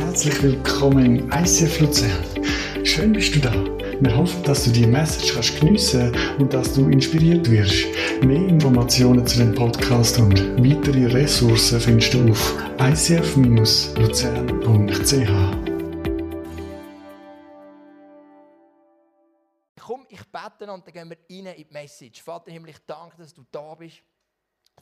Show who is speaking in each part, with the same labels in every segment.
Speaker 1: Herzlich willkommen im ICF Luzern. Schön bist du da. Wir hoffen, dass du die Message kannst geniessen und dass du inspiriert wirst. Mehr Informationen zu dem Podcast und weitere Ressourcen findest du auf icf-luzern.ch.
Speaker 2: Komm, ich bete und dann gehen wir rein in die Message. Vater Himmel, ich danke, dass du da bist.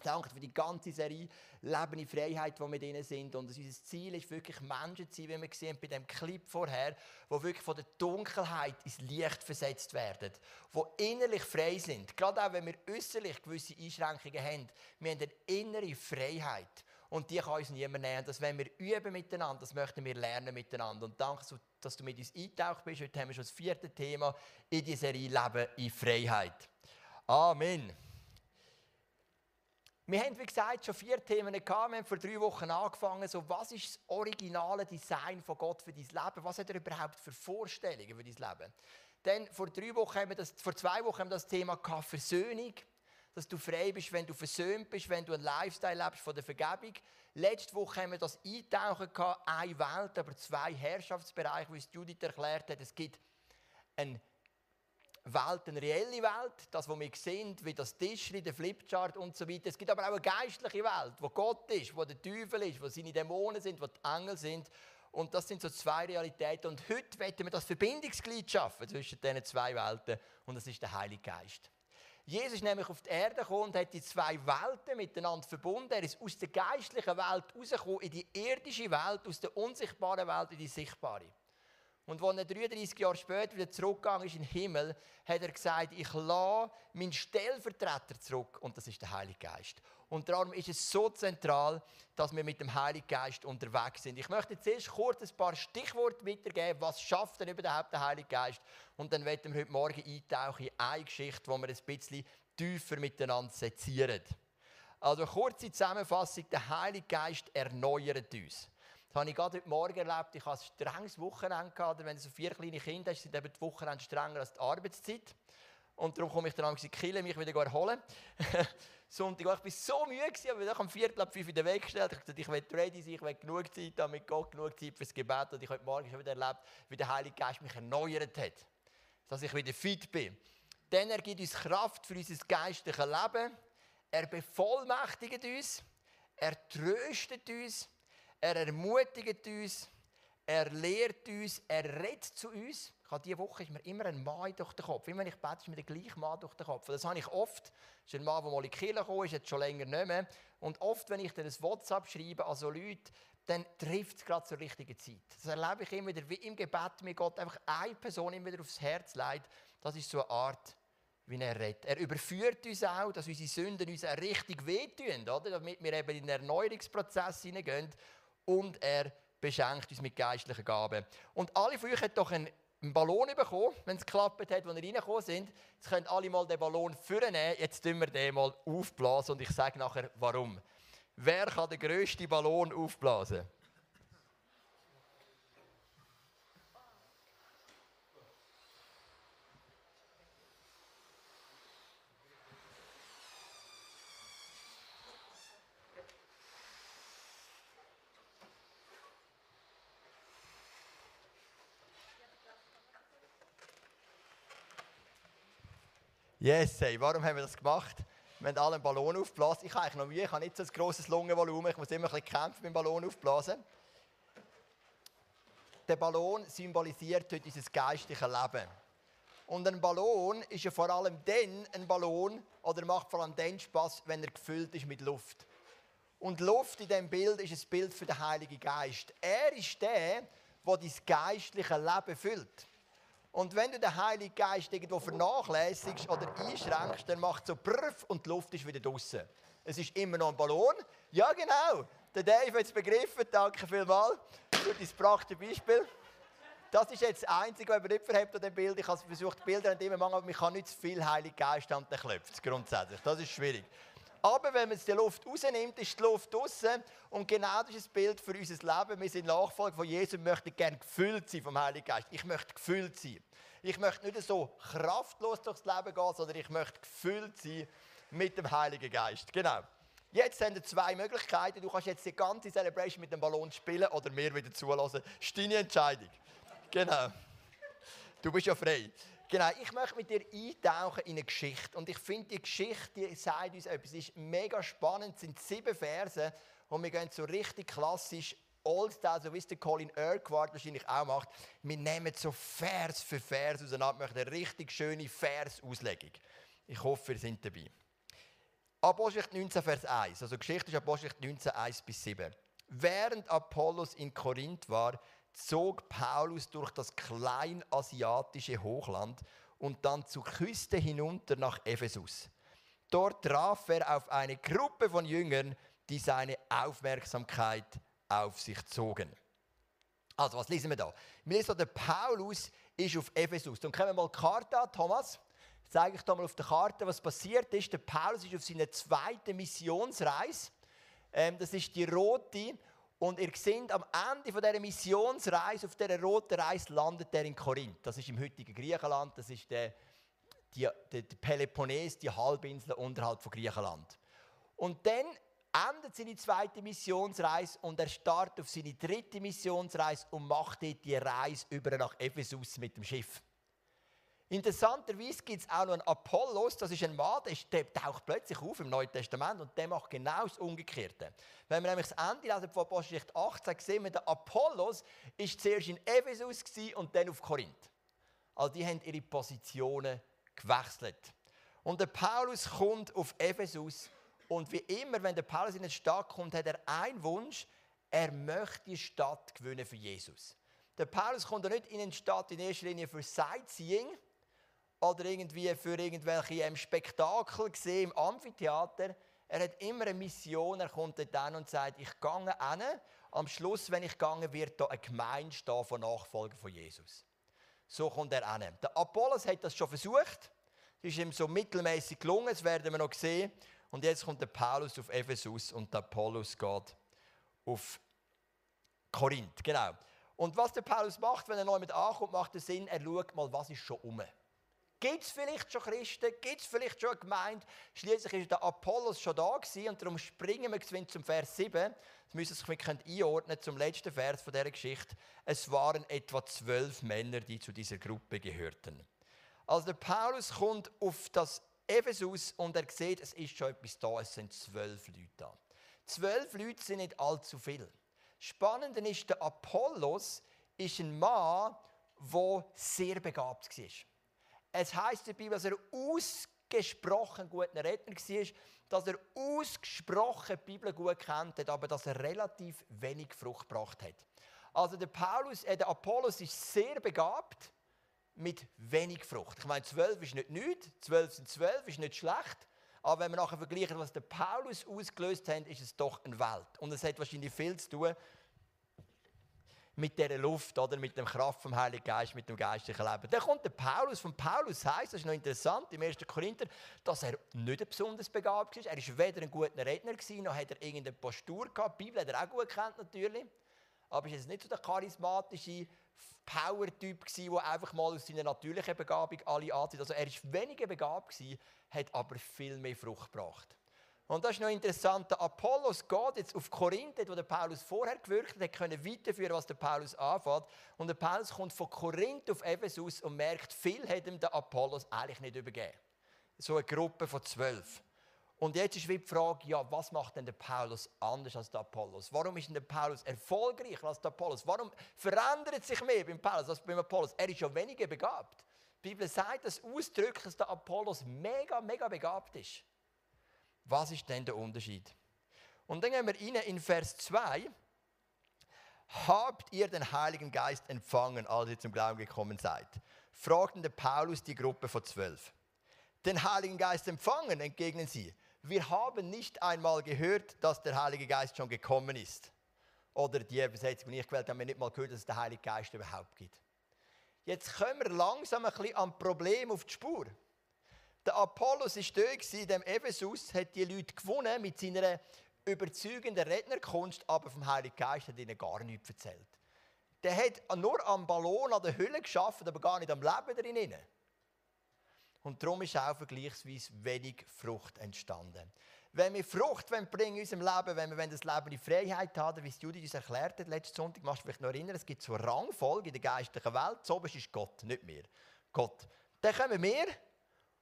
Speaker 2: Danke für die ganze Serie Leben in Freiheit, wo wir drin sind. Und unser Ziel ist wirklich Menschen zu sein, wie wir gesehen haben bei dem Clip vorher, wo wirklich von der Dunkelheit ins Licht versetzt werden, wo innerlich frei sind. Gerade auch wenn wir äußerlich gewisse Einschränkungen haben, wir haben eine innere Freiheit. Und die kann uns niemand nehmen. Das wenn wir üben miteinander, das möchten wir lernen miteinander. Und danke, dass du mit uns eingetaucht bist. Heute haben wir schon das vierte Thema in dieser Serie Leben in Freiheit. Amen. Wir haben, wie gesagt, schon vier Themen gehabt. Wir haben vor drei Wochen angefangen. So, was ist das originale Design von Gott für dein Leben? Was hat er überhaupt für Vorstellungen für dein Leben? Dann, vor, drei Wochen haben wir das, vor zwei Wochen haben wir das Thema gehabt, Versöhnung. Dass du frei bist, wenn du versöhnt bist, wenn du einen Lifestyle lebst von der Vergebung. Letzte Woche haben wir das Eintauchen gehabt, eine Welt, aber zwei Herrschaftsbereiche, wie es Judith erklärt hat. Es gibt einen Welt, eine reelle Welt, das, was wir sehen, wie das Tischli, der Flipchart und so weiter. Es gibt aber auch eine geistliche Welt, wo Gott ist, wo der Teufel ist, wo seine Dämonen sind, wo die Engel sind. Und das sind so zwei Realitäten. Und heute werden wir das Verbindungsglied schaffen zwischen diesen zwei Welten. Und das ist der Heilige Geist. Jesus ist nämlich auf die Erde gekommen und hat die zwei Welten miteinander verbunden. Er ist aus der geistlichen Welt rausgekommen in die irdische Welt, aus der unsichtbaren Welt in die sichtbare. Und als er 33 Jahre später wieder zurückgegangen ist in den Himmel, hat er gesagt, ich lasse meinen Stellvertreter zurück und das ist der Heilige Geist. Und darum ist es so zentral, dass wir mit dem Heiligen Geist unterwegs sind. Ich möchte zuerst kurz ein paar Stichworte weitergeben, was schafft denn überhaupt der Heilige Geist? Und dann werden wir heute Morgen eintauchen in eine Geschichte, wo wir ein bisschen tiefer miteinander sezieren. Also kurze Zusammenfassung, der Heilige Geist erneuert uns. Habe ich gerade heute Morgen erlebt. Ich hatte ein strenges Wochenende. Gehabt. Wenn du so vier kleine Kinder hast, sind eben die Wochenende strenger als die Arbeitszeit. Und darum komme ich dann am Killen, mich wieder erholen. Sonntag, ich war so müde, aber ich am Viertel ab fünf wieder weggestellt. Ich dachte, ich will ready sein, ich will genug Zeit haben mit Gott, genug Zeit fürs Gebet. Und ich heute Morgen schon wieder erlebt, wie der Heilige Geist mich erneuert hat. Dass ich wieder fit bin. Denn er gibt uns Kraft für unser geistliches Leben. Er bevollmächtigt uns. Er tröstet uns. Er ermutigt uns, er lehrt uns, er redet zu uns. Ich habe diese Woche ist mir immer ein Mann durch den Kopf. Immer wenn ich bete, ist mir der gleiche Mann durch den Kopf. Das habe ich oft. Das ist ein Mann, der mal in die Kirche gekommen ist, jetzt schon länger nicht mehr. Und oft, wenn ich dann ein WhatsApp schreibe an so Leute, dann trifft es gerade zur richtigen Zeit. Das erlebe ich immer wieder, wie im Gebet mir Gott einfach eine Person immer wieder aufs Herz leitet. Das ist so eine Art, wie er redet. Er überführt uns auch, dass unsere Sünden uns auch richtig wehtun, oder? damit wir eben in den Erneuerungsprozess hineingehen und er beschenkt uns mit geistlichen Gaben. Und alle von euch haben doch einen, Ballon bekommen, wenn es geklappt hat, als ihr reingekommen sind. Jetzt können alle mal den Ballon vornehmen. Jetzt tun wir den mal aufblasen und ich sage nachher, warum. Wer kann den grössten Ballon aufblasen? Yes, hey, warum haben wir das gemacht? Wir haben alle einen Ballon aufgeblasen. Ich habe eigentlich noch Mühe, ich habe nicht so ein grosses Lungenvolumen, ich muss immer ein bisschen kämpfen mit dem Ballon aufblasen. Der Ballon symbolisiert heute unser geistliches Leben. Und ein Ballon ist ja vor allem dann ein Ballon oder macht vor allem dann Spaß, wenn er gefüllt ist mit Luft. Und Luft in diesem Bild ist ein Bild für den Heiligen Geist. Er ist der, der dein geistliche Leben füllt. Und wenn du den Heiligen Geist irgendwo vernachlässigst oder einschränkst, dann macht so Prüf und die Luft ist wieder draußen. Es ist immer noch ein Ballon. Ja, genau. Der Dave hat es begriffen. Danke vielmals für dieses praktische Beispiel. Das ist jetzt das Einzige, was man nicht verhebt an dem Bild. Ich habe versucht, Bilder an dem machen, aber man kann nicht zu viel Heilige Geist haben, dann klopft es grundsätzlich. Das ist schwierig. Aber wenn man die Luft rausnimmt, ist die Luft draußen. Und genau das ist das Bild für unser Leben. Wir sind Nachfolger von Jesus und möchten gerne gefüllt sein vom Heiligen Geist. Ich möchte gefüllt sein. Ich möchte nicht so kraftlos durchs Leben gehen, sondern ich möchte gefüllt sein mit dem Heiligen Geist. Genau. Jetzt haben wir zwei Möglichkeiten. Du kannst jetzt die ganze Celebration mit dem Ballon spielen oder mir wieder zulassen. Das ist deine Entscheidung. Genau. Du bist ja frei. Genau, ich möchte mit dir eintauchen in eine Geschichte. Und ich finde, die Geschichte die sagt uns etwas. Es ist mega spannend. Es sind sieben Verse. Und wir gehen so richtig klassisch Old-Style, so wie es der Colin Urquhart wahrscheinlich auch macht. Wir nehmen so Vers für Vers auseinander. Wir machen eine richtig schöne Versauslegung. Ich hoffe, ihr seid dabei. Apostelgeschichte 19, Vers 1. Also Geschichte ist Apostelgeschichte 19, 1 bis 7. Während Apollos in Korinth war, zog Paulus durch das kleinasiatische Hochland und dann zur Küste hinunter nach Ephesus. Dort traf er auf eine Gruppe von Jüngern, die seine Aufmerksamkeit auf sich zogen. Also, was lesen wir da? Wir lesen, der Paulus ist auf Ephesus. Dann können wir mal die Karte an, Thomas. Zeige ich da mal auf der Karte, was passiert ist. Der Paulus ist auf seiner zweiten Missionsreise. Ähm, das ist die rote. Und ihr seht, am Ende von dieser Missionsreise, auf dieser roten Reise, landet er in Korinth. Das ist im heutigen Griechenland, das ist der, die, der Peloponnes, die Halbinsel unterhalb von Griechenland. Und dann endet seine zweite Missionsreise und er startet auf seine dritte Missionsreise und macht dort die Reise über nach Ephesus mit dem Schiff. Interessanterweise gibt es auch noch einen Apollos, das ist ein Mann, der taucht plötzlich auf im Neuen Testament und der macht genau das Umgekehrte. Wenn wir nämlich das Ende lesen von Apostelgeschichte 18, sehen wir, der Apollos war zuerst in Ephesus und dann auf Korinth. Also die haben ihre Positionen gewechselt. Und der Paulus kommt auf Ephesus und wie immer, wenn der Paulus in eine Stadt kommt, hat er einen Wunsch, er möchte die Stadt gewinnen für Jesus. Der Paulus kommt nicht in eine Stadt in erster Linie für Sightseeing, oder irgendwie für irgendwelche ähm, Spektakel gesehen im Amphitheater. Er hat immer eine Mission. Er kommt dann und sagt, ich gehe hin. Am Schluss, wenn ich gehe, wird da eine Gemeinde von Nachfolgern von Jesus. So kommt er hin. Der Apollos hat das schon versucht. Es ist ihm so mittelmäßig gelungen, das werden wir noch sehen. Und jetzt kommt der Paulus auf Ephesus und der Apollos geht auf Korinth. Genau. Und was der Paulus macht, wenn er neu mit ankommt, macht er Sinn, er schaut mal, was ist schon um. Gibt es vielleicht schon Christen? Gibt es vielleicht schon eine Gemeinde? Schließlich ist der Apollos schon da gewesen, und darum springen wir zum Vers 7. Das müssen Sie sich einordnen zum letzten Vers von dieser Geschichte. Es waren etwa zwölf Männer, die zu dieser Gruppe gehörten. Also der Paulus kommt auf das Ephesus und er sieht, es ist schon etwas da, es sind zwölf Leute da. Zwölf Leute sind nicht allzu viel. Spannend ist, der Apollos ist ein Mann, der sehr begabt war. Es heißt Bibel, dass er ausgesprochen guter Redner war, dass er ausgesprochen die Bibel gut kennt aber dass er relativ wenig Frucht gebracht hat. Also der, Paulus, äh, der Apollos ist sehr begabt mit wenig Frucht. Ich meine, zwölf ist nicht nichts, zwölf sind zwölf, ist nicht schlecht. Aber wenn wir nachher vergleichen, was der Paulus ausgelöst hat, ist es doch eine Welt. Und es hat wahrscheinlich viel zu tun mit dieser Luft, oder mit dem Kraft vom Heiligen Geist, mit dem geistlichen Leben. Dann kommt der Paulus. Von Paulus heißt, das ist noch interessant, im 1. Korinther, dass er nicht besonders begabt war. Er war weder ein guter Redner, noch hat er irgendeine Postur gehabt. Die Bibel hat er auch gut kennt natürlich. Aber er war nicht so der charismatische Power-Typ, der einfach mal aus seiner natürlichen Begabung alle anzieht. Also er war weniger begabt, hat aber viel mehr Frucht gebracht. Und das ist noch interessant. Der Apollos geht jetzt auf Korinth, wo der Paulus vorher gewirkt hat, können weiterführen, was der Paulus anfängt. Und der Paulus kommt von Korinth auf Ephesus und merkt, viel hat ihm der Apollos eigentlich nicht übergeben. So eine Gruppe von zwölf. Und jetzt ist die Frage, ja, was macht denn der Paulus anders als der Apollos? Warum ist denn der Paulus erfolgreicher als der Apollos? Warum verändert sich mehr beim Paulus als beim Apollos? Er ist ja weniger begabt. Die Bibel sagt das ausdrücklich, dass der Apollos mega, mega begabt ist. Was ist denn der Unterschied? Und dann gehen wir rein in Vers 2. Habt ihr den Heiligen Geist empfangen, als ihr zum Glauben gekommen seid? Fragten der Paulus die Gruppe von zwölf. Den Heiligen Geist empfangen, entgegnen sie. Wir haben nicht einmal gehört, dass der Heilige Geist schon gekommen ist. Oder die Übersetzung, die ich gewählt habe, haben wir nicht mal gehört, dass es den Heiligen Geist überhaupt gibt. Jetzt kommen wir langsam ein bisschen am Problem auf die Spur. Der Apollos war dort, in dem Ephesus, hat die Leute gewonnen mit seiner überzeugenden Rednerkunst, aber vom Heiligen Geist hat ihnen gar nichts erzählt. Der hat nur am Ballon an der Hülle geschafft, aber gar nicht am Leben drin. Und darum ist auch vergleichsweise wenig Frucht entstanden. wenn wir Frucht bringen in unserem Leben, wenn wir das Leben in Freiheit haben, wie es Judith uns erklärt hat letzten Sonntag, machst du vielleicht noch erinnern, es gibt so Rangfolge in der geistlichen Welt. Das oberste ist Gott, nicht wir. Gott. Dann kommen wir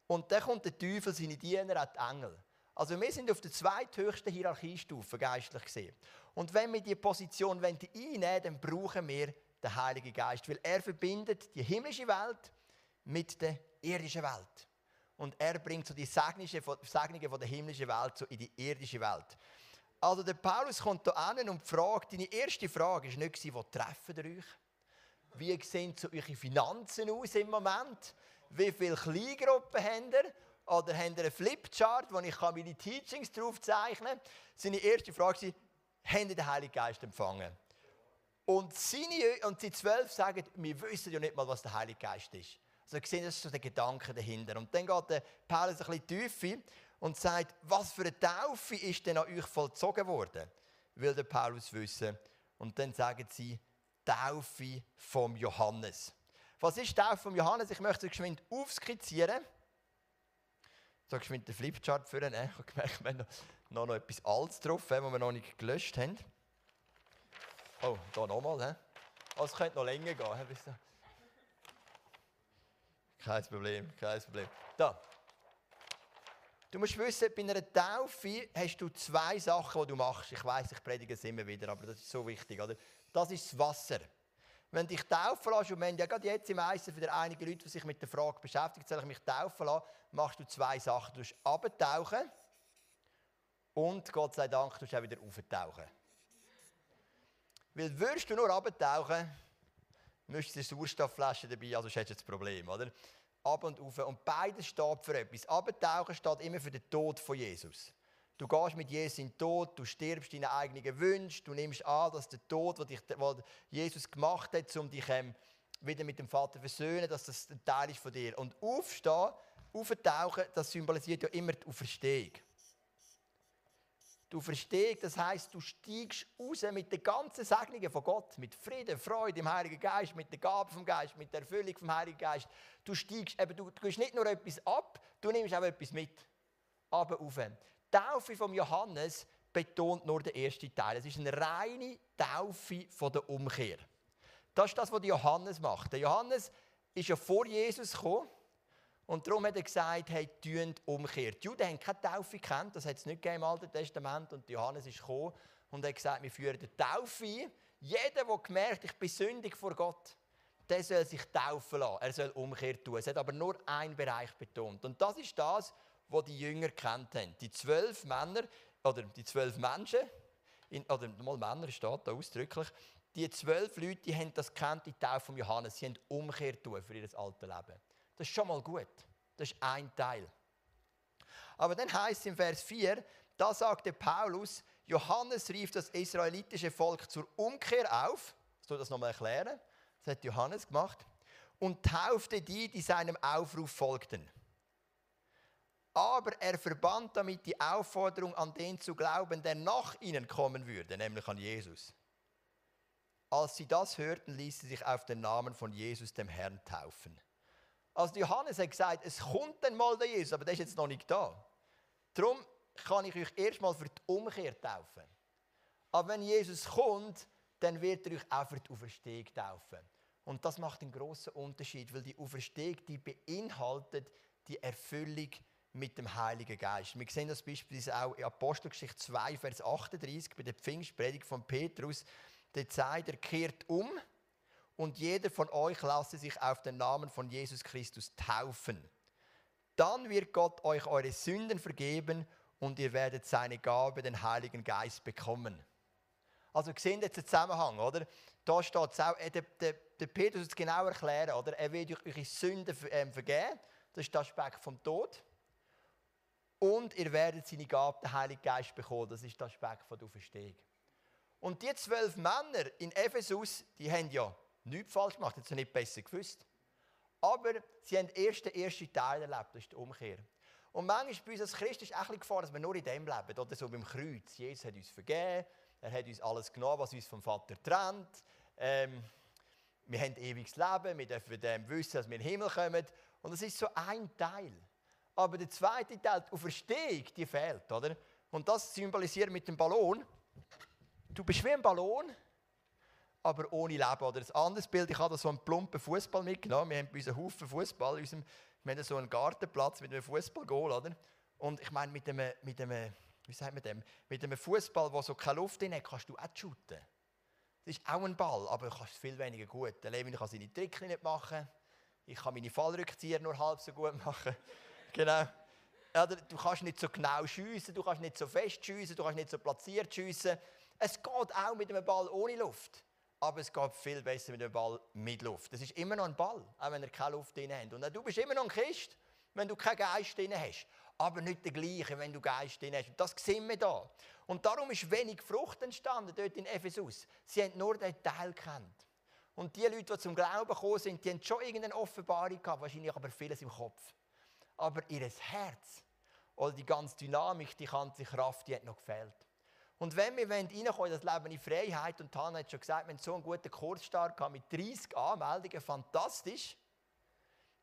Speaker 2: und dann kommt der Teufel, seine Diener, auch die Engel. Also wir sind auf der zweithöchsten Hierarchiestufe, geistlich gesehen. Und wenn wir diese Position einnehmen wollen, dann brauchen wir den Heiligen Geist, weil er verbindet die himmlische Welt mit der irdischen Welt. Und er bringt so die Segnungen von der himmlischen Welt so in die irdische Welt. Also der Paulus kommt hier an und fragt, deine erste Frage war nicht, wo treffen ihr euch? Wie sehen so eure Finanzen aus im Moment? Wie viele Kleingruppen habt ihr? Oder habt ihr einen Flipchart, wo ich meine Teachings drauf zeichnen kann? Seine erste Frage war, habt ihr den Heiligen Geist empfangen? Und seine und die zwölf sagen, wir wissen ja nicht mal, was der Heilige Geist ist. Also sehen, das ist so der Gedanke dahinter. Und dann geht der Paulus ein bisschen tiefer und sagt, was für eine Taufe ist denn an euch vollzogen worden? Will der Paulus wissen. Und dann sagen sie, Taufe vom Johannes. Was ist Taufe vom Johannes? Ich möchte es geschwind aufskizzieren. So geschwind den Flipchart führen. Ich habe gemerkt, wir haben noch, noch etwas Altes drauf, was wir noch nicht gelöscht haben. Oh, da nochmal. Also, es könnte noch länger gehen. Kein Problem, kein Problem. Da. Du musst wissen, bei einer Taufe hast du zwei Sachen, die du machst. Ich weiß, ich predige es immer wieder, aber das ist so wichtig. Oder? Das ist das Wasser. Wenn dich taufen lässt, und wir haben ja gerade jetzt im Eisen für einige Leute, die sich mit der Frage beschäftigen, soll ich mich taufen lassen, machst du zwei Sachen. Du musst abtauchen und Gott sei Dank, du auch wieder auftauchen. Weil würdest du nur abtauchen, müsstest du eine Sauerstoffflasche dabei, also hättest du das Problem, oder? Ab und auf. Und beides steht für etwas. Abtauchen steht immer für den Tod von Jesus. Du gehst mit Jesus in den Tod, du stirbst deine eigenen Wünsche, du nimmst an, dass der Tod, den Jesus gemacht hat, um dich ähm, wieder mit dem Vater zu versöhnen, dass das ein Teil ist von dir. Und aufstehen, auftauchen, das symbolisiert ja immer die Auferstehung. Du verstehst, das heißt, du steigst raus mit den ganzen Segnungen von Gott, mit Frieden, Freude im Heiligen Geist, mit der Gabe vom Geist, mit der Erfüllung vom Heiligen Geist. Du steigst, eben, du, gehst nicht nur etwas ab, du nimmst auch etwas mit. Aber auf. Die Taufe von Johannes betont nur den ersten Teil. Es ist eine reine Taufe von der Umkehr. Das ist das, was Johannes macht. Der Johannes ist ja vor Jesus gekommen und darum hat er gesagt, hey, tünt Umkehr. Die Juden haben keine Taufe gekannt, das hat es nicht im Alten Testament. Und Johannes ist gekommen und hat gesagt, wir führen die Taufe ein. Jeder, der gemerkt ich bin sündig vor Gott, der soll sich taufen lassen. Er soll Umkehr tun. Es hat aber nur einen Bereich betont. Und das ist das, was die Jünger kennt haben. Die zwölf Männer, oder die zwölf Menschen, in, oder mal Männer steht da ausdrücklich, die zwölf Leute, die haben das kennt, die Taufe von Johannes. Sie haben Umkehr tun für ihr altes Leben. Das ist schon mal gut. Das ist ein Teil. Aber dann heißt es im Vers 4, da sagte Paulus, Johannes rief das israelitische Volk zur Umkehr auf. Soll das nochmal erklären? Das hat Johannes gemacht. Und taufte die, die seinem Aufruf folgten. Aber er verband damit die Aufforderung an den zu glauben, der nach ihnen kommen würde, nämlich an Jesus. Als sie das hörten, ließen sie sich auf den Namen von Jesus, dem Herrn, taufen. Also Johannes hat gesagt, es kommt dann mal der Jesus, aber der ist jetzt noch nicht da. Darum kann ich euch erstmal für die Umkehr taufen. Aber wenn Jesus kommt, dann wird er euch auch für die Auferstehung taufen. Und das macht einen großen Unterschied, weil die Auferstehung die beinhaltet die Erfüllung mit dem Heiligen Geist. Wir sehen das beispielsweise auch in Apostelgeschichte 2, Vers 38 bei der Pfingstpredigt von Petrus. Der sagt, er kehrt um und jeder von euch lasse sich auf den Namen von Jesus Christus taufen. Dann wird Gott euch eure Sünden vergeben und ihr werdet seine Gabe, den Heiligen Geist, bekommen. Also sehen jetzt den Zusammenhang, oder? Da steht es auch, äh, der, der, der Petrus wird es genau erklären, oder? Er wird euch eure Sünden ähm, vergeben, das ist der Aspekt vom Tod. Und ihr werdet seine Gabe, den Heiligen Geist, bekommen, das ist der Aspekt von der Auferstehung. Und die zwölf Männer in Ephesus, die haben ja nichts falsch gemacht, hat sie nicht besser gewusst. Aber sie haben erst den ersten Teil erlebt, das ist die Umkehr. Und manchmal bei uns als Christen ist es auch ein Gefahr, dass wir nur in dem leben, oder so beim Kreuz. Jesus hat uns vergeben, er hat uns alles genommen, was uns vom Vater trennt. Ähm, wir haben ewiges Leben, wir dürfen dem wissen, dass wir in den Himmel kommen. Und das ist so ein Teil. Aber der zweite Teil, die Auferstehung, die fehlt, oder? Und das symbolisiert mit dem Ballon. Du bist wie ein Ballon, aber ohne Leben. Oder ein anderes Bild, ich habe so einen plumpen Fußball mitgenommen. Wir haben bei uns einen Haufen Fußball. Wir haben so einen Gartenplatz mit einem Fußballgoal, oder? Und ich meine, mit einem, mit einem, wie sagt man dem? Mit einem Fußball, der so keine Luft drin hat, kannst du auch shooten. Das ist auch ein Ball, aber du kannst viel weniger gut. Der Levin kann seine Tricks nicht machen. Ich kann meine Fallrückzieher nur halb so gut machen. genau. du kannst nicht so genau schiessen, du kannst nicht so fest schiessen, du kannst nicht so platziert schiessen. Es geht auch mit einem Ball ohne Luft. Aber es geht viel besser mit einem Ball mit Luft. Es ist immer noch ein Ball, auch wenn er keine Luft drin hat. Und du bist immer noch ein Christ, wenn du keinen Geist drin hast. Aber nicht der gleiche, wenn du Geist drin hast. Das sehen wir da. Und darum ist wenig Frucht entstanden dort in Ephesus. Sie haben nur den Teil kennt. Und die Leute, die zum Glauben gekommen sind, die haben schon irgendeine Offenbarung gehabt, wahrscheinlich aber vieles im Kopf. Aber ihr Herz oder die ganze Dynamik, die ganze Kraft, die hat noch gefehlt. Und wenn wir reinkommen in das Leben in Freiheit, und Hannah hat schon gesagt, haben so einen guten Kursstart mit 30 Anmeldungen, fantastisch,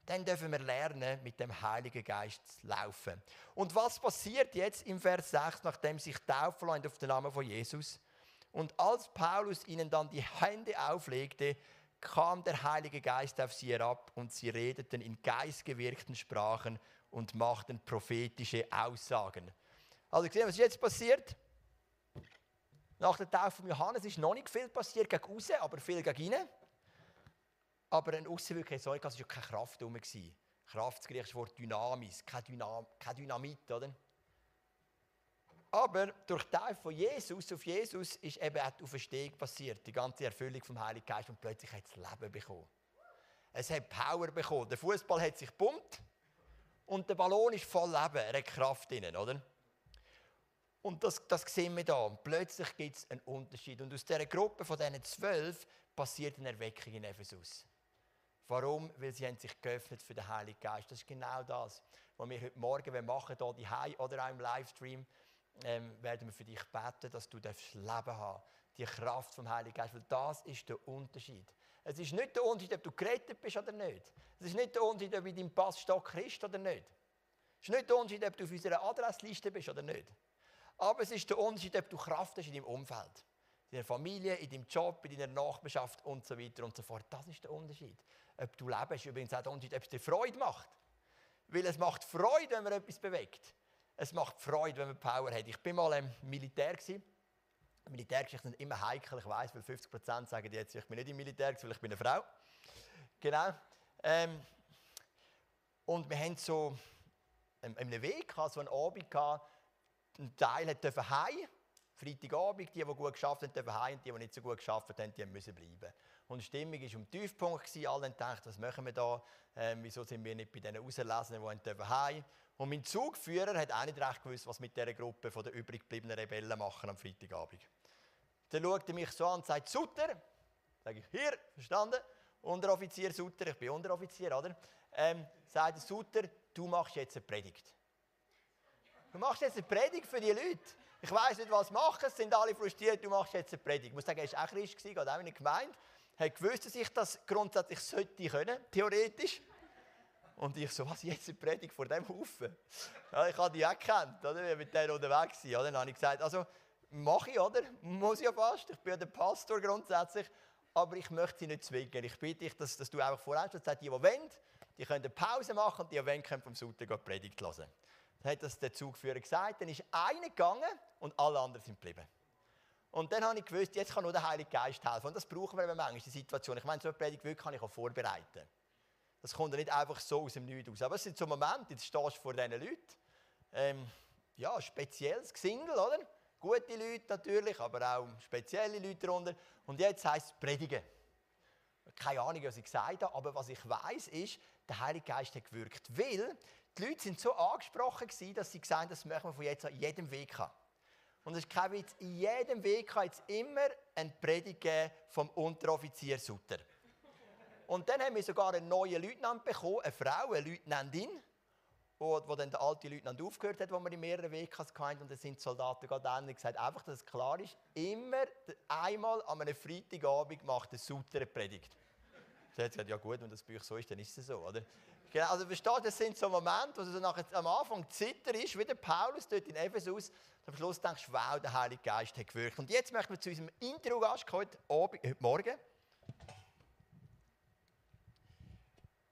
Speaker 2: dann dürfen wir lernen, mit dem Heiligen Geist zu laufen. Und was passiert jetzt im Vers 6, nachdem sich taufen lassen auf den Namen von Jesus? Und als Paulus ihnen dann die Hände auflegte, kam der Heilige Geist auf sie herab und sie redeten in geistgewirkten Sprachen und machten prophetische Aussagen. Also gesehen, was ist jetzt passiert? Nach der Taufe von Johannes ist noch nicht viel passiert gegen raus, aber viel gegen innen. Aber ein Aussenwirkung so, es war ja keine Kraft herum. Kraft, das griechische Wort Dynamis, kein, Dynam, kein Dynamit, oder? Aber durch die Taufe von Jesus auf Jesus ist eben auch die Auferstehung passiert, die ganze Erfüllung vom Heiligen Geist und plötzlich hat es Leben bekommen. Es hat Power bekommen. Der Fußball hat sich pumpt und der Ballon ist voll Leben, er hat Kraft drin, oder? Und das, das sehen wir da. Und plötzlich gibt es einen Unterschied. Und aus dieser Gruppe von diesen zwölf passiert eine Erweckung in Ephesus. Warum? Weil sie haben sich geöffnet für den Heiligen Geist. Das ist genau das, was wir heute Morgen machen, hier die oder auch im Livestream, ähm, werden wir für dich beten, dass du Leben haben darfst. Die Kraft vom Heiligen Geist. Weil das ist der Unterschied. Es ist nicht der Unterschied, ob du gerettet bist oder nicht. Es ist nicht der Unterschied, ob in deinem Pass Stock Christ oder nicht. Es ist nicht der Unterschied, ob du auf unserer Adressliste bist oder nicht. Aber es ist der Unterschied, ob du Kraft hast in deinem Umfeld. In deiner Familie, in deinem Job, in deiner Nachbarschaft und so weiter und so fort. Das ist der Unterschied. Ob du lebst, übrigens auch der Unterschied, ob es dir Freude macht. Weil es macht Freude, wenn man etwas bewegt. Es macht Freude, wenn man Power hat. Ich bin mal im Militär. Militärgeschichten sind immer heikel, ich weiß, weil 50% sagen jetzt, ich bin nicht im Militär, weil ich bin eine Frau. Genau. Ähm, und wir haben so einen Weg, so einen Abend gehabt, ein Teil durfte heim. Freitagabend, die, die gut geschafft haben, dürfen heim, die, die nicht so gut geschafft haben, die müssen bleiben. Und die Stimmung war den Tiefpunkt. Alle haben gedacht, was machen wir da? Ähm, wieso sind wir nicht bei diesen Auserlesenen, die heim Und mein Zugführer hat auch nicht recht gewusst, was mit dieser Gruppe der übrig gebliebenen Rebellen machen am Freitagabend. Dann schaut er mich so an und sagt, Sutter. Sage ich, hier, verstanden? Unteroffizier Sutter, ich bin Unteroffizier, oder? Ähm, sagt Sutter, du machst jetzt eine Predigt. Du machst jetzt eine Predigt für die Leute. Ich weiß nicht, was machen. Es sind alle frustriert. Du machst jetzt eine Predigt. Ich muss sagen, er war auch Christ, geht auch in der Gemeinde. Er gewusst, dass ich das grundsätzlich sollte können, theoretisch. Und ich so, was, jetzt eine Predigt vor dem Haufen? Ja, ich habe die auch gekannt, oder? Ich mit denen unterwegs war. Dann habe ich gesagt, also, mache ich, oder? Muss ja fast. Ich bin ja der Pastor grundsätzlich. Aber ich möchte sie nicht zwingen. Ich bitte dich, dass, dass du einfach voranstehst und sagst, die, die wollen, die können eine Pause machen und die, die wollen, können vom Sonntag die Predigt hören. Dann hat das der Zugführer gesagt. Dann ist einer gegangen und alle anderen sind geblieben. Und dann habe ich gewusst, jetzt kann nur der Heilige Geist helfen. Und das brauchen wir manchmal, die Situation. Ich meine, so eine Predigt wirklich kann ich auch vorbereiten. Das kommt ja nicht einfach so aus dem Nichts aus. Aber es sind so Momente, jetzt stehst du vor diesen Leuten. Ähm, ja, spezielles Gesindel, oder? Gute Leute natürlich, aber auch spezielle Leute darunter. Und jetzt heisst es Predigen. Keine Ahnung, was ich gesagt habe, aber was ich weiß ist, der Heilige Geist hat gewirkt. Weil die Leute sind so angesprochen dass sie gesagt haben, das machen wir von jetzt an jedem Weg. Und es ist kein Witz, in jedem Weg kann jetzt immer ein Predigt vom Unteroffizier Sutter. Und dann haben wir sogar einen neuen Leutnant bekommen, eine Frau, eine Leutnantin, wo, dann der alte Leutnant aufgehört hat, wo wir in mehreren Wegen hatten. Und dann sind die Soldaten gerade dann gesagt, einfach, dass es klar ist, immer einmal an einem Freitagabend macht der Sutter eine Predigt. Sie hat gesagt, ja gut, wenn das bei euch so ist, dann ist es so, oder? Genau, also versteht, das sind so Momente, wo du so nachher, am Anfang zitter ist, wie der Paulus dort in Ephesus, und am Schluss denkst du, wow, der Heilige Geist hat gewirkt. Und jetzt möchten wir zu unserem Intro-Gast heute, heute Morgen.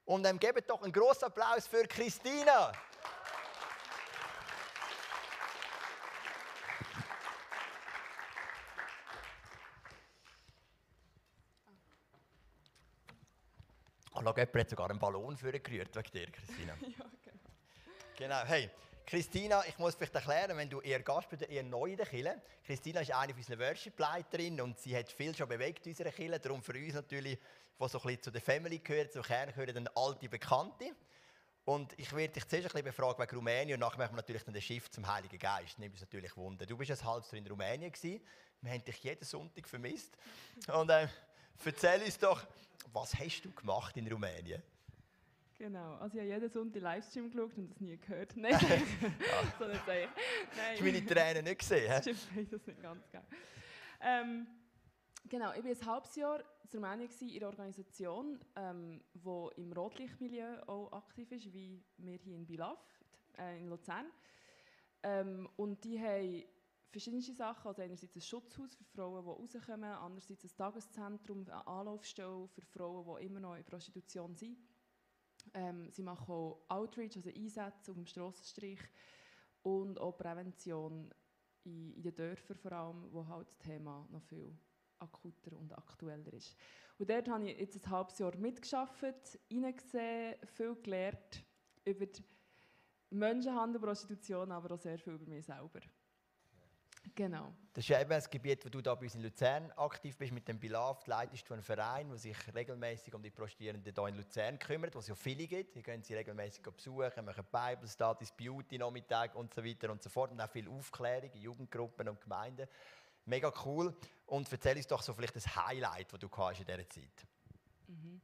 Speaker 2: Und ähm, gebt doch einen grossen Applaus für Christina. Und schau, jemand hat sogar einen Ballon für gerührt wegen dir, Christina. ja, genau. Genau, hey. Christina, ich muss vielleicht erklären, wenn du eher Gast bist, eher neu in der Kirche. Christina ist eine unserer Worship-Leiterinnen und sie hat viel schon bewegt in unserer Kirche. Darum für uns natürlich, was so ein bisschen zu der Family gehört, zum Kern gehört, eine alte Bekannte. Und ich werde dich zuerst ein bisschen befragen wegen Rumänien und nachher machen wir natürlich dann den Schiff zum Heiligen Geist. Nimmt uns natürlich Wunder. Du bist ein halbes Jahr in Rumänien gewesen. Wir haben dich jeden Sonntag vermisst. Und äh, erzähl uns doch, was hast du gemacht in Rumänien?
Speaker 3: Genau, also ich habe jeden Sonntag Livestream geschaut und das nie gehört. Nein, so nicht sagen.
Speaker 2: Nein. Hast meine Tränen nicht gesehen?
Speaker 3: Stimmt, ich das nicht ganz genau. Ähm, genau, ich war ein halbes Jahr in Rumänien in einer Organisation, ähm, die im Rotlichtmilieu auch aktiv ist, wie wir hier in Bilaft, äh, in Luzern. Ähm, und die haben verschiedene Sachen. Also einerseits ein Schutzhaus für Frauen, die rauskommen, andererseits ein Tageszentrum, eine Anlaufstelle für Frauen, die immer noch in Prostitution sind. Ähm, sie machen auch Outreach, also Einsätze auf dem Strassenstrich und auch Prävention in, in den Dörfern vor allem, wo halt das Thema noch viel akuter und aktueller ist. Und dort habe ich jetzt ein halbes Jahr mitgearbeitet, reingesehen, viel gelernt über Menschenhandel, Prostitution, aber auch sehr viel über mich selber. Genau.
Speaker 2: Das ist ja eben ein Gebiet, wo du da bei uns in Luzern aktiv bist mit dem Beloved, leitest du einen Verein, der sich regelmäßig um die Prostituierenden hier in Luzern kümmert, wo es ja viele gibt. Die können sie regelmäßig besuchen, machen Bible Studies, Beauty Nachmittag und so weiter und so fort und auch viel Aufklärung in Jugendgruppen und Gemeinden. Mega cool. Und erzähl uns doch so vielleicht das Highlight, das du hast in dieser Zeit.
Speaker 3: Mhm.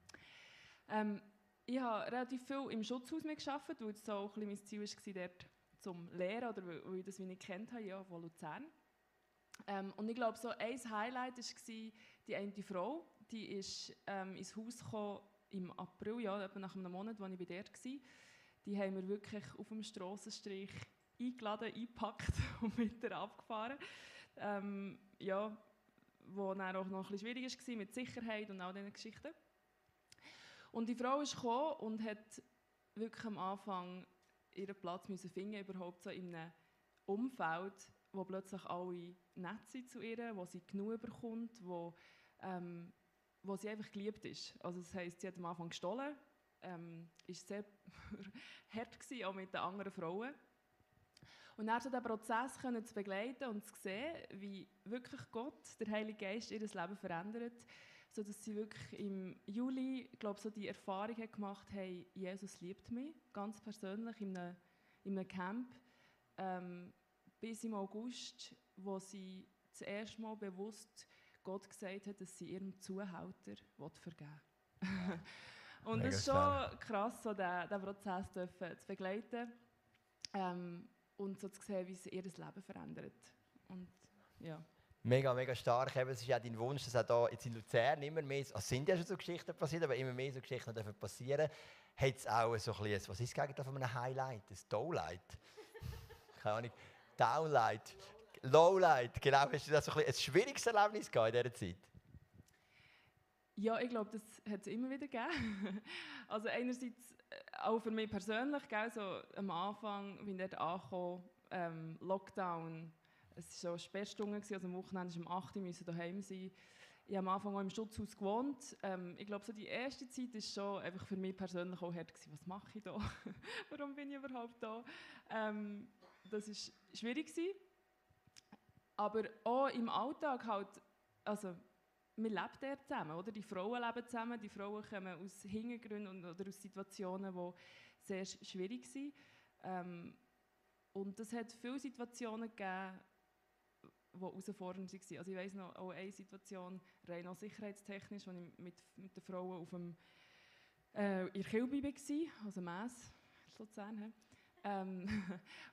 Speaker 3: Ähm, ich habe relativ viel im Schutzhaus mitgearbeitet, weil es so ein bisschen mein Ziel war, dort zum Lehren oder weil ich das wie nicht kennt habe, ja, von Luzern. Ähm, und ich glaube, so ein Highlight war die eine Frau, die ist ähm, ins Haus gekommen im April, ja, etwa nach einem Monat, als ich bei der war. Die haben wir wirklich auf dem Strassenstrich eingeladen, eingepackt und mit ihr abgefahren. Ähm, ja, wo dann auch noch ein bisschen schwierig war mit Sicherheit und all diesen Geschichten. Und die Frau ist gekommen und hat wirklich am Anfang ihren Platz müssen finden, überhaupt so in einem Umfeld, wo plötzlich alle nett sind zu ihr, wo sie genug bekommt, wo, ähm, wo sie einfach geliebt ist. Also das heisst, sie hat am Anfang gestohlen, ähm, ist sehr hart gewesen, auch mit den anderen Frauen. Und dann so den Prozess können zu begleiten und zu sehen, wie wirklich Gott, der Heilige Geist, ihr Leben verändert, so dass sie wirklich im Juli, glaube so die Erfahrung hat gemacht, hey, Jesus liebt mich, ganz persönlich in einem, in einem Camp, ähm, bis im August, wo sie das erste Mal bewusst Gott gesagt hat, dass sie ihrem Zuhälter vergeben will. Und das ist schon krass, so diesen, diesen Prozess zu begleiten ähm, und so zu sehen, wie sie ihr Leben verändert. Und, ja.
Speaker 2: Mega, mega stark. Eben, es ist ja dein Wunsch, dass auch da jetzt in Luzern immer mehr, also sind ja schon so Geschichten passiert, aber immer mehr so Geschichten dürfen passieren. Hat es auch so ein bisschen, was ist das Gegenteil von einem Highlight? Ein Dowlight? Keine Ahnung. Downlight. Lowlight. Genau, hast du das so ein, ein schwieriges Erlebnis gehabt in dieser Zeit?
Speaker 3: Ja, ich glaube, das hat es immer wieder gegeben. also einerseits äh, auch für mich persönlich, gell, so am Anfang, wie dort angekommen, ähm, Lockdown, es war so Sperrstunde, also am Wochenende um 8 Uhr müssen daheim sein. Ich habe am Anfang auch im Schutzhaus gewohnt. Ähm, ich glaube, so die erste Zeit war schon einfach für mich persönlich auch hart. Gewesen. Was mache ich da? Warum bin ich überhaupt da? Ähm, das war schwierig. Gewesen. Aber auch im Alltag halt, also wir leben dort zusammen, oder? Die Frauen leben zusammen, die Frauen kommen aus Hintergründen oder aus Situationen, die sehr schwierig sind. Ähm, und es hat viele Situationen gegeben, die herausfordernd waren. Also ich weiss noch auch eine Situation, rein auch sicherheitstechnisch, als ich mit, mit den Frauen auf dem, äh, in Kilby war, also Mess, Luzern, ähm,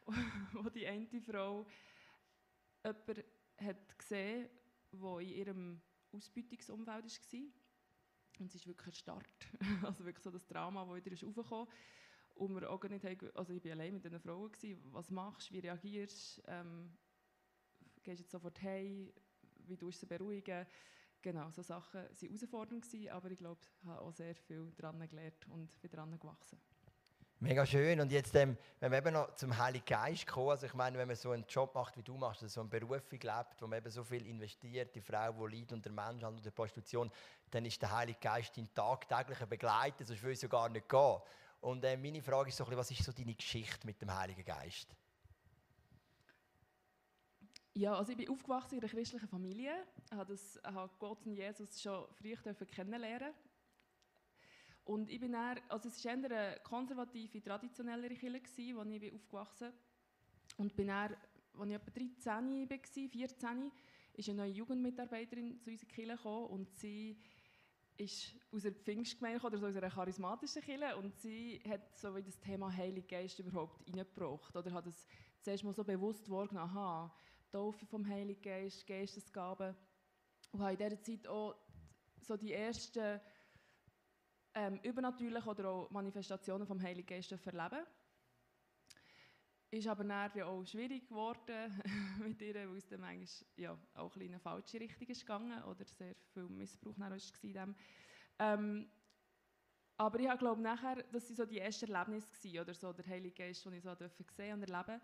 Speaker 3: wo die eine Frau jemanden hat gesehen, der in ihrem Ausbeutungsumfeld war. Und es ist wirklich ein Start. also wirklich so das Drama, das wieder ist aufgekommen und wir auch nicht also ich war allein mit diesen Frauen, gewesen, was machst du, wie reagierst du, ähm, gehst jetzt sofort heim, wie du sie beruhigen, genau, so Sachen waren herausfordernd, aber ich glaube, ich habe auch sehr viel daran gelernt und bin daran gewachsen.
Speaker 2: Mega schön. Und jetzt, ähm, wenn wir eben noch zum Heiligen Geist kommen, also ich meine, wenn man so einen Job macht, wie du machst, also so eine Berufung lebt, wo man eben so viel investiert, die Frau, die leidet unter Menschenhandel und der Prostitution, dann ist der Heilige Geist dein tagtäglicher Begleiter, sonst würde es ja gar nicht gehen. Und äh, meine Frage ist so ein bisschen, was ist so deine Geschichte mit dem Heiligen Geist?
Speaker 3: Ja, also ich bin aufgewachsen in einer christlichen Familie, habe, das, habe Gott und Jesus schon früh kennenlernen. Und ich bin dann, also es war eher eine konservative, traditionellere Kirche, wo ich bin aufgewachsen bin. Und bin dann, als ich etwa 13 war, 14, ist eine neue Jugendmitarbeiterin zu unserer Kirche gekommen und sie ist aus einer Pfingstgemeinde oder so aus einer charismatischen Kirche. Und sie hat so wie das Thema Heilige Geist überhaupt reingebracht oder hat es zuerst mal so bewusst wahrgenommen, aha, Taufe vom Heiligen Geist, Geistesgaben und habe in dieser Zeit auch so die ersten ähm, übernatürlichen oder auch Manifestationen vom Heiligen Geist erleben. Ist aber dann auch schwierig geworden mit ihr, weil es dann manchmal ja, auch ein in eine falsche Richtung ist gegangen oder sehr viel Missbrauch war. Ähm, aber ich glaube nachher, das waren so die ersten Erlebnisse gewesen, oder so der Heilige Geist, den ich so sehen und erleben.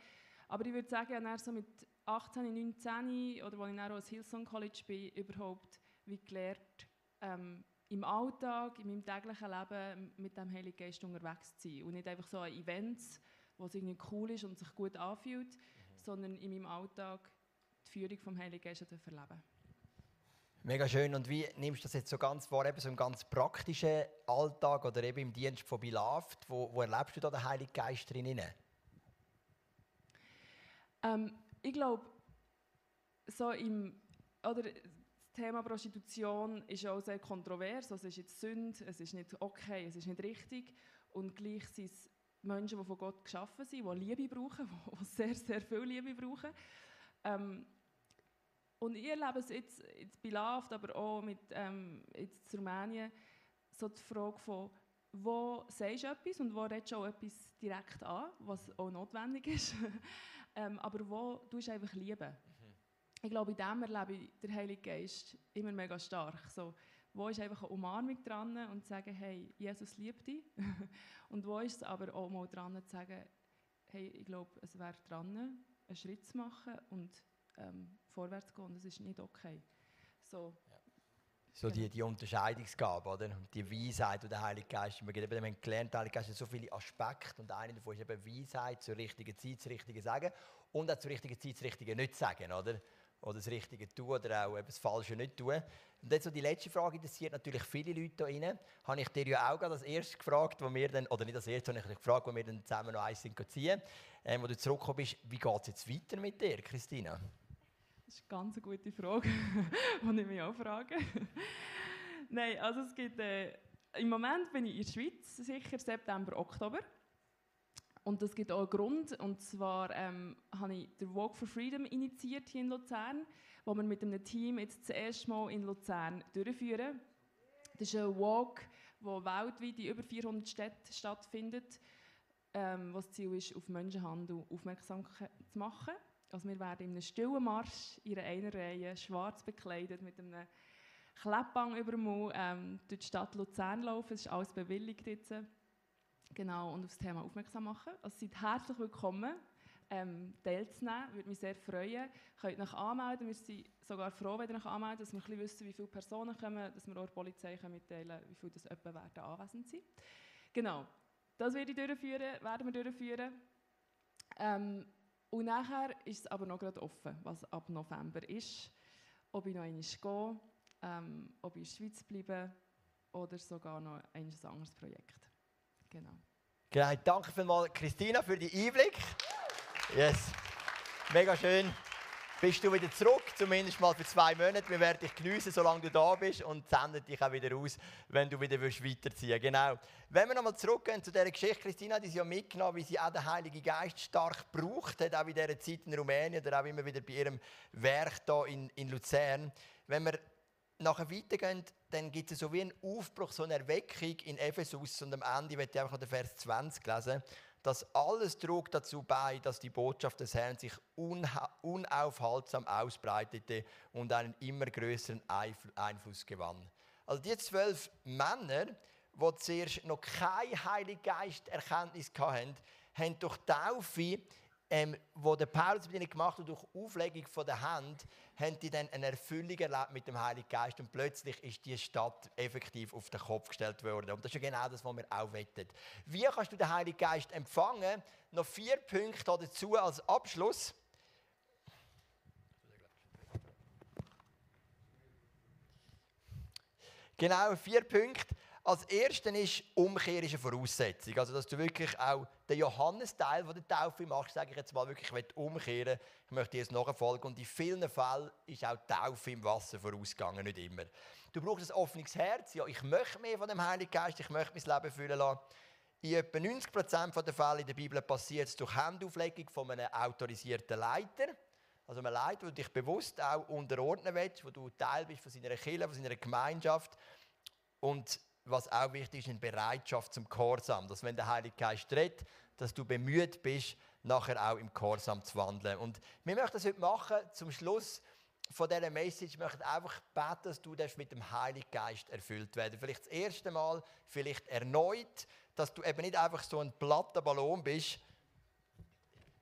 Speaker 3: Aber ich würde sagen, ich habe so mit 18, 19 oder als ich dann auch ans Hillsong College bin, überhaupt wie gelernt, ähm, im Alltag, in meinem täglichen Leben mit dem Heiligen Geist unterwegs zu sein und nicht einfach so an Events, wo es irgendwie cool ist und sich gut anfühlt, mhm. sondern in meinem Alltag die Führung vom Heiligen Geist zu erleben.
Speaker 2: Mega schön. Und wie nimmst du das jetzt so ganz wahr, eben so im ganz praktischen Alltag oder eben im Dienst von Beloved? Wo, wo erlebst du da den Heiligen Geist drin?
Speaker 3: Ähm, ich glaube, so im, oder das Thema Prostitution ist auch sehr kontrovers. Also es ist jetzt Sünde, es ist nicht okay, es ist nicht richtig. Und gleich sind es Menschen, die von Gott geschaffen sind, die Liebe brauchen, die sehr, sehr viel Liebe brauchen. Ähm, und ich erlebe es jetzt, jetzt bei Laft, aber auch mit ähm, jetzt Rumänien, so die Frage von, wo sagst du etwas und wo redest du auch etwas direkt an, was auch notwendig ist, ähm, aber wo du einfach lieben. Mhm. Ich glaube, in dem erlebe ich den Heiligen Geist immer mega stark. So, wo ist einfach eine Umarmung dran und zu sagen, hey, Jesus liebt dich. und wo ist es aber auch mal dran zu sagen, hey, ich glaube, es wäre dran, einen Schritt zu machen und ähm, vorwärts zu gehen. Das ist nicht okay. So.
Speaker 2: So die, die Unterscheidungsgabe, oder? Die Weisheit, die der Heilige Geist immer gibt. Wir haben gelernt, der Heilige Geist hat so viele Aspekte und einer davon ist eben Weisheit, zur richtigen Zeit das Richtige sagen und auch zur richtigen Zeit das Richtige nicht sagen, oder? oder das Richtige tun oder auch das Falsche nicht tun. Und jetzt so die letzte Frage interessiert natürlich viele Leute hier rein. Habe ich dir ja auch gerade als erstes gefragt, wo wir dann, oder nicht als erstes, sondern ich gefragt, wo wir dann zusammen noch eins ziehen, ähm, wo du zurückgekommen bist. Wie geht es jetzt weiter mit dir, Christina?
Speaker 3: Das ist eine ganz gute Frage, die ich mich auch frage. Nein, also es gibt, äh, im Moment bin ich in der Schweiz, sicher September, Oktober. Und das gibt auch einen Grund. Und zwar ähm, habe ich den Walk for Freedom initiiert hier in Luzern, wo wir mit einem Team jetzt das erste Mal in Luzern durchführen. Das ist ein Walk, der weltweit in über 400 Städten stattfindet, ähm, was das Ziel ist, auf Menschenhandel aufmerksam zu machen. Also wir werden in einem stillen Marsch in einer Reihe schwarz bekleidet mit einem Kleppbang über dem Mund ähm, durch die Stadt Luzern laufen. Das ist alles bewilligt jetzt. Genau, und auf das Thema aufmerksam machen. Also seid herzlich willkommen, ähm, teilzunehmen. Würde mich sehr freuen. Könnt euch anmelden. Wir sind sogar froh, wenn ihr euch anmeldet, dass wir ein wissen, wie viele Personen kommen, dass wir auch der Polizei mitteilen können, wie viele das etwa werden anwesend sind. Genau, das werde ich durchführen, werden wir durchführen. Ähm, und nachher ist es aber noch gerade offen, was ab November ist. Ob ich noch einmal gehe, ähm, ob ich in der Schweiz bleibe oder sogar noch ein anderes Projekt. Genau.
Speaker 2: Genau, danke vielmals, Christina, für den Einblick. Yes. Mega schön. Bist du wieder zurück, zumindest mal für zwei Monate. Wir werden dich geniessen, solange du da bist und senden dich auch wieder aus, wenn du wieder weiterziehen willst. Genau. Wenn wir nochmal zurückgehen zu dieser Geschichte, Christina hat uns ja mitgenommen, wie sie auch den Heiligen Geist stark braucht hat, auch in dieser Zeit in Rumänien oder auch immer wieder bei ihrem Werk hier in, in Luzern. Wenn wir nachher weitergehen, dann gibt es so wie einen Aufbruch, so eine Erweckung in Ephesus und am Ende wird ich einfach noch den Vers 20 lesen. Das alles trug dazu bei, dass die Botschaft des Herrn sich unaufhaltsam ausbreitete und einen immer größeren Einfluss gewann. Also die zwölf Männer, die zuerst noch keine Heilige Geist-Erkenntnis hatten, haben durch Taufe ähm, wo der Paulus mit ihnen gemacht hat, durch Auflegung von der Hand, haben die dann eine Erfüllung erlebt mit dem Heiligen Geist und plötzlich ist die Stadt effektiv auf den Kopf gestellt worden. Und das ist ja genau das, was wir auch wettet. Wie kannst du den Heiligen Geist empfangen? Noch vier Punkte dazu als Abschluss. Genau, vier Punkte. Als erstes ist Umkehr ist eine Voraussetzung. Also, dass du wirklich auch den Johannes-Teil der Taufe machst, sage ich jetzt mal wirklich, ich umkehren ich möchte jetzt nachfolgen. Und in vielen Fällen ist auch die Taufe im Wasser vorausgegangen, nicht immer. Du brauchst ein offenes Herz. Ja, ich möchte mehr von dem Heiligen Geist, ich möchte mein Leben füllen lassen. In etwa 90% der Fälle in der Bibel passiert es durch Handauflegung von einem autorisierten Leiter. Also einem Leiter, der dich bewusst auch unterordnen willst, wo du Teil bist von seiner Kirche, von seiner Gemeinschaft. Und was auch wichtig ist, eine Bereitschaft zum Gehorsam. Dass wenn der Heilige Geist redet, dass du bemüht bist, nachher auch im Gehorsam zu wandeln. Und wir möchten das heute machen, zum Schluss von dieser Message, ich möchte einfach beten, dass du mit dem Heiligen Geist erfüllt werden Vielleicht das erste Mal, vielleicht erneut, dass du eben nicht einfach so ein platter Ballon bist,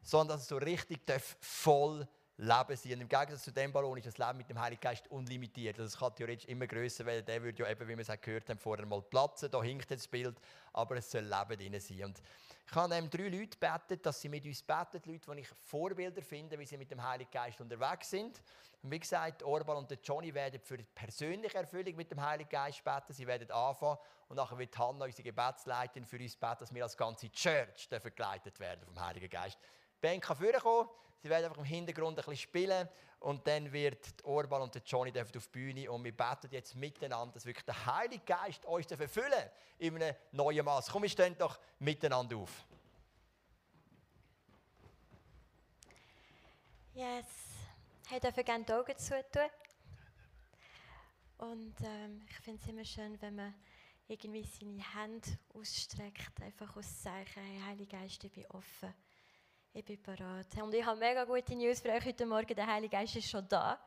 Speaker 2: sondern dass du richtig voll Leben. Und im Gegensatz zu dem Ballon ist das Leben mit dem Heiligen Geist unlimitiert. Also es kann theoretisch immer größer werden. Der würde ja eben, wie wir es gehört haben, vorher mal platzen. Da hinkt das Bild, aber es soll Leben drin sein. Und ich habe ähm, drei Leute gebeten, dass sie mit uns beten, Leute, die ich Vorbilder finde, wie sie mit dem Heiligen Geist unterwegs sind. Und wie gesagt, Orban und Johnny werden für die persönliche Erfüllung mit dem Heiligen Geist beten. Sie werden anfangen und nachher wird Hannah, unsere Gebetsleiterin, für uns beten, dass wir als ganze Church geleitet werden vom Heiligen Geist. Ben kann vorkommen, sie werden einfach im Hintergrund ein bisschen spielen und dann wird Orban und Johnny auf die Bühne und wir beten jetzt miteinander, dass wirklich der Heilige Geist uns erfüllen in einem neuen Maß. Komm, wir stehen doch miteinander auf.
Speaker 4: Yes. Ich darf gerne die Augen zutun. Und ähm, ich finde es immer schön, wenn man irgendwie seine Hände ausstreckt, einfach aus Zeichen, hey, Heiliger Geist, ich bin offen ich bin bereit. Und ich habe mega gute News für euch heute Morgen. Der Heilige Geist ist schon da.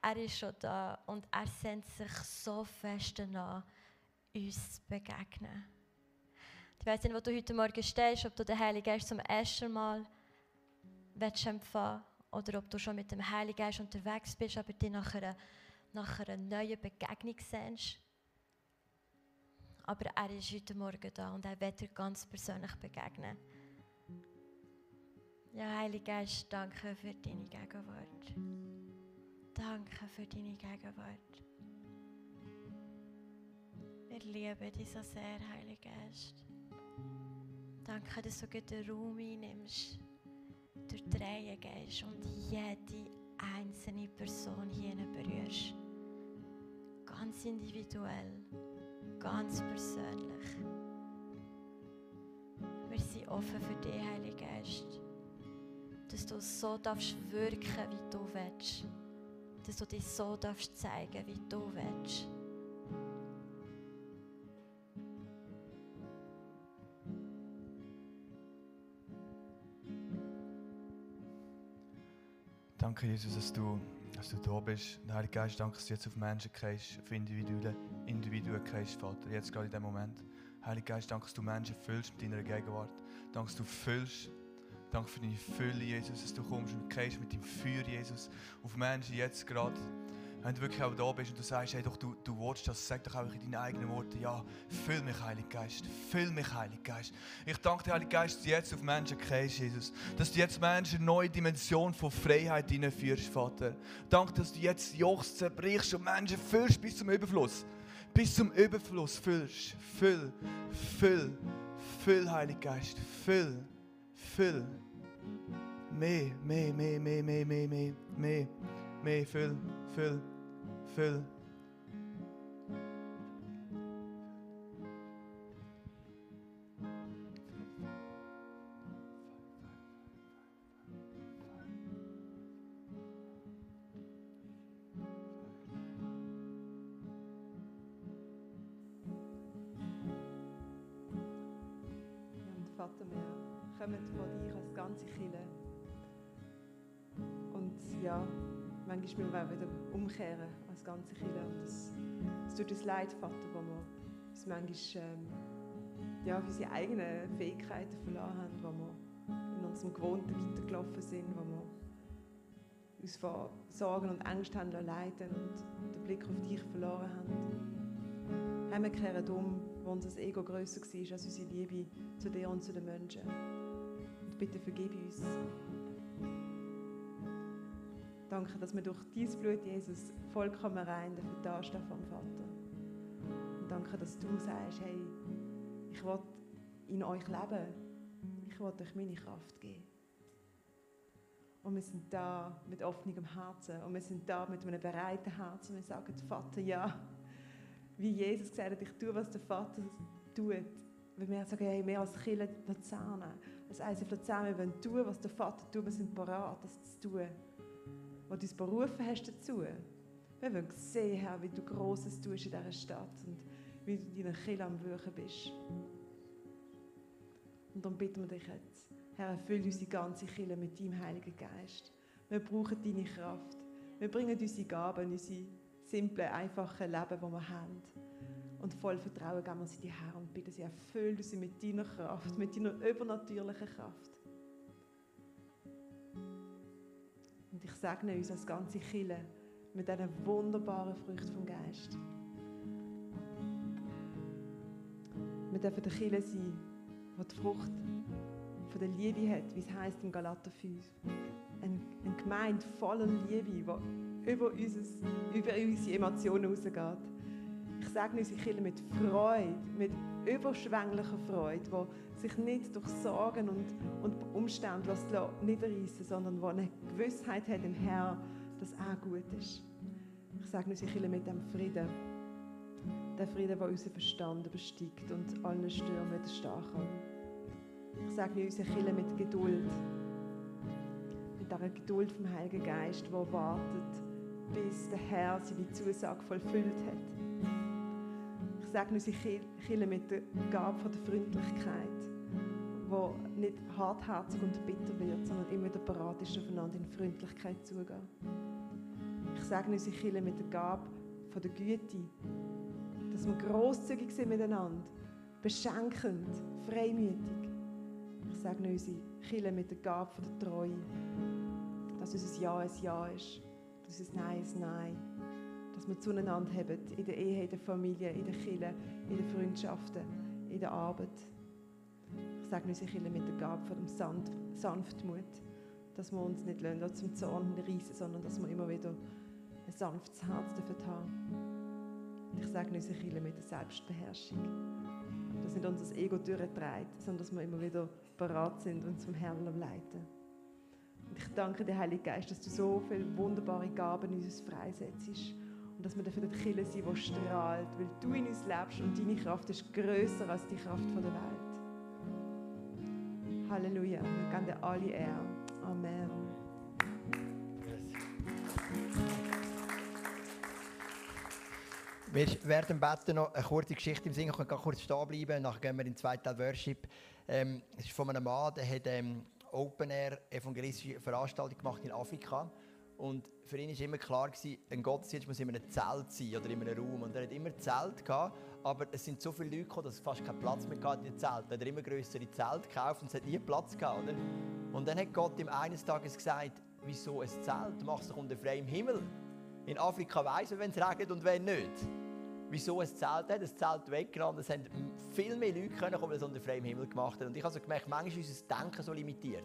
Speaker 4: Er ist schon da und er sendet sich so fest an, uns zu begegnen. Ich weiß nicht, wo du heute Morgen stehst, ob du den Heiligen Geist zum ersten Mal empfangen oder ob du schon mit dem Heiligen Geist unterwegs bist, aber dich nach einer, nach einer neuen Begegnung sehnst. Aber er ist heute Morgen da und er wird dir ganz persönlich begegnen. Ja, Heiliger Geist, danke für deine Gegenwart. Danke für deine Gegenwart. Wir lieben dich so sehr, Heiliger Geist. Danke, dass du den Raum einnimmst, durch die gehst und jede einzelne Person hier berührst. Ganz individuell, ganz persönlich. Wir sind offen für dich, Heiliger Geist dass du so darfst wirken, wie du willst. Dass du dich so darfst zeigen, wie du willst.
Speaker 5: Danke, Jesus, dass du, dass du da bist. Heilige Geist, danke, dass du jetzt auf Menschen gehst, auf Individuen, Individuen gehst, Vater, jetzt gerade in diesem Moment. Heiliger Geist, danke, dass du Menschen füllst mit deiner Gegenwart. Danke, dass du füllst Danke für deine Fülle, Jesus, dass du kommst und gehst mit deinem Feuer, Jesus, auf Menschen jetzt gerade. Wenn du wirklich auch da bist und du sagst, hey, doch, du, du willst das, sag doch einfach in deinen eigenen Worten, ja, füll mich, Heiliger Geist, füll mich, Heiliger Geist. Ich danke dir, Heiliger Geist, dass du jetzt auf Menschen gehst, Jesus. Dass du jetzt Menschen eine neue Dimension von Freiheit hineinführst, Vater. Danke, dass du jetzt Jochs zerbrichst und Menschen füllst bis zum Überfluss. Bis zum Überfluss füllst. Füll, füll, füll, Heiliger Geist, füll, füll mehr, mehr, mehr, mehr, mehr, mehr, mehr, mehr, mehr, füll, füll, füll.
Speaker 6: Vater, wir kommen vor dich als ganze Kirche. Und ja, manchmal müssen wir wieder umkehren als ganze Kille. Und es, es tut uns leid, Vater, wo wir uns manchmal ähm, ja, für unsere eigenen Fähigkeiten verloren haben, wo wir in unserem Gewohnten weitergelaufen sind, wo wir uns vor Sorgen und Ängsten haben und den Blick auf dich verloren haben. Haben wir kehren um, wo unser Ego grösser war als unsere Liebe zu dir und zu den Menschen. Und bitte vergib uns. Danke, dass wir durch dein Blut, Jesus, vollkommen rein dafür dastehen vom Vater. Und danke, dass du sagst, hey, ich will in euch leben. Ich will euch meine Kraft geben. Und wir sind da mit offenem Herzen und wir sind da mit einem bereiten Herzen. Wir sagen, Vater, ja, wie Jesus gesagt hat, ich tue, was der Vater tut. Weil wir sagen, hey, wir als Kirche Luzern, als ICF Luzern, wir wollen tun, was der Vater tut. Wir sind bereit, das zu tun. Was du uns berufen hast dazu. Wir wollen sehen, Herr, wie du Großes tust in dieser Stadt und wie du deiner Kirche am Wirken bist. Und darum bitten wir dich jetzt, Herr, erfülle unsere ganze Kirche mit deinem Heiligen Geist. Wir brauchen deine Kraft. Wir bringen unsere Gaben, unsere simple, einfache Leben, die wir haben. Und voll Vertrauen geben wir sie dir her und bitten sie, erfülle sie mit deiner Kraft, mit deiner übernatürlichen Kraft. Und ich segne uns als ganze Kille mit diesen wunderbaren Früchten vom Geist. Wir dürfen der Kille sein, die die Frucht von der Liebe hat, wie es heißt im Galater 5. Eine, eine Gemeinde voller Liebe, die über, unseres, über unsere Emotionen rausgeht. Ich sage unsere Kinder mit Freude, mit überschwänglicher Freude, die sich nicht durch Sorgen und, und Umstände niederreißen sondern die eine Gewissheit hat im Herrn, dass er gut ist. Ich sage unsere Kinder mit dem Frieden. Der Frieden, der unseren Verstand übersteigt und allen Stürmen widerstehen kann. Ich sage unsere Kinder mit Geduld. Mit dieser Geduld vom Heiligen Geist, der wartet, bis der Herr seine Zusage vollfüllt hat. Sage unsere Kinder mit der Gabe der Freundlichkeit, wo nicht hartherzig und bitter wird, sondern immer wieder bereit ist, aufeinander in Freundlichkeit zugehen. Ich sage unsere Kinder mit der Gabe der Güte, dass wir grosszügig sind miteinander, beschenkend, freimütig. Ich sage unsere Kinder mit der Gabe der Treue, dass unser Ja ein Ja ist, dass unser Nein ein Nein dass wir zueinander haben, in der Ehe, in der Familie, in der Kirche, in den Freundschaften, in der Arbeit. Ich sage unsere Kinder mit der Gabe von dem Sanft Sanftmut, dass wir uns nicht lassen, zum Zorn reissen, sondern dass wir immer wieder ein sanftes Herz dafür haben. Ich sage unsere Kinder mit der Selbstbeherrschung, dass nicht unser Ego durchtreibt, sondern dass wir immer wieder bereit sind und zum Herrn leiten. Und ich danke dir, Heiliger Geist, dass du so viele wunderbare Gaben in uns freisetzt. Und dass wir dafür die Kille sind, die strahlt, weil du in uns lebst und deine Kraft ist größer als die Kraft der Welt. Halleluja. Wir geben dir alle Ehre. Amen.
Speaker 2: Wir werden beten noch eine kurze Geschichte im Singen, können kurz stehen bleiben, nachher gehen wir in den zweiten Teil Worship. Ähm, es ist von einem Mann, der hat ähm, Open Air evangelistische Veranstaltung gemacht in Afrika und für ihn war immer klar, gewesen, ein Gottesdienst muss in einem Zelt sein oder in einem Raum. Und er hat immer Zelt gehabt, aber es sind so viele Leute gekommen, dass es fast keinen Platz mehr hatte in den Zelten. Er hat immer größere Zelte gekauft und es hat nie Platz gehabt. Oder? Und dann hat Gott ihm eines Tages gesagt, wieso ein Zelt? Mach es doch unter freiem Himmel. In Afrika weiss man, wenn es regnet und wenn nicht wieso ein Zelt hat, das Zelt weggenommen. Es haben viel mehr Leute können kommen, die unter freiem Himmel gemacht haben. Und ich habe so gemerkt, manchmal ist unser Denken so limitiert.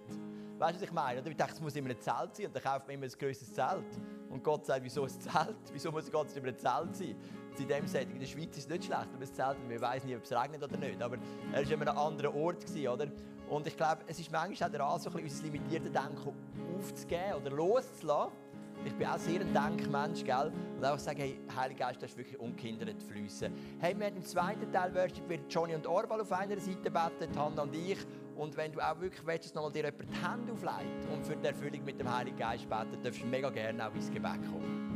Speaker 2: Weißt du, was ich meine? Ich dachte, es muss immer ein Zelt sein und dann kauft man immer ein grösseres Zelt. Und Gott sagt, wieso ein Zelt? Wieso muss Gott immer ein Zelt sein? in dem Setting, in der Schweiz ist es nicht schlecht, aber ein Zelt, wir wissen nicht, ob es regnet oder nicht. Aber er war immer an einem anderen Ort, gewesen, oder? Und ich glaube, es ist manchmal auch daran, so ein bisschen unser limitiertes Denken aufzugeben oder loszulassen ich bin auch sehr ein Denkmensch, gell? Und auch sagen, hey, Heiliger Geist, das ist wirklich ungehindert fließen. Hey, wir im zweiten Teil Worship wird Johnny und Orbal auf einer Seite beten, Hannah und ich. Und wenn du auch wirklich willst, dass nochmal dir jemand die Hände auflegt und für die Erfüllung mit dem Heiligen Geist beten, darfst du mega gerne auch ins Gebet kommen.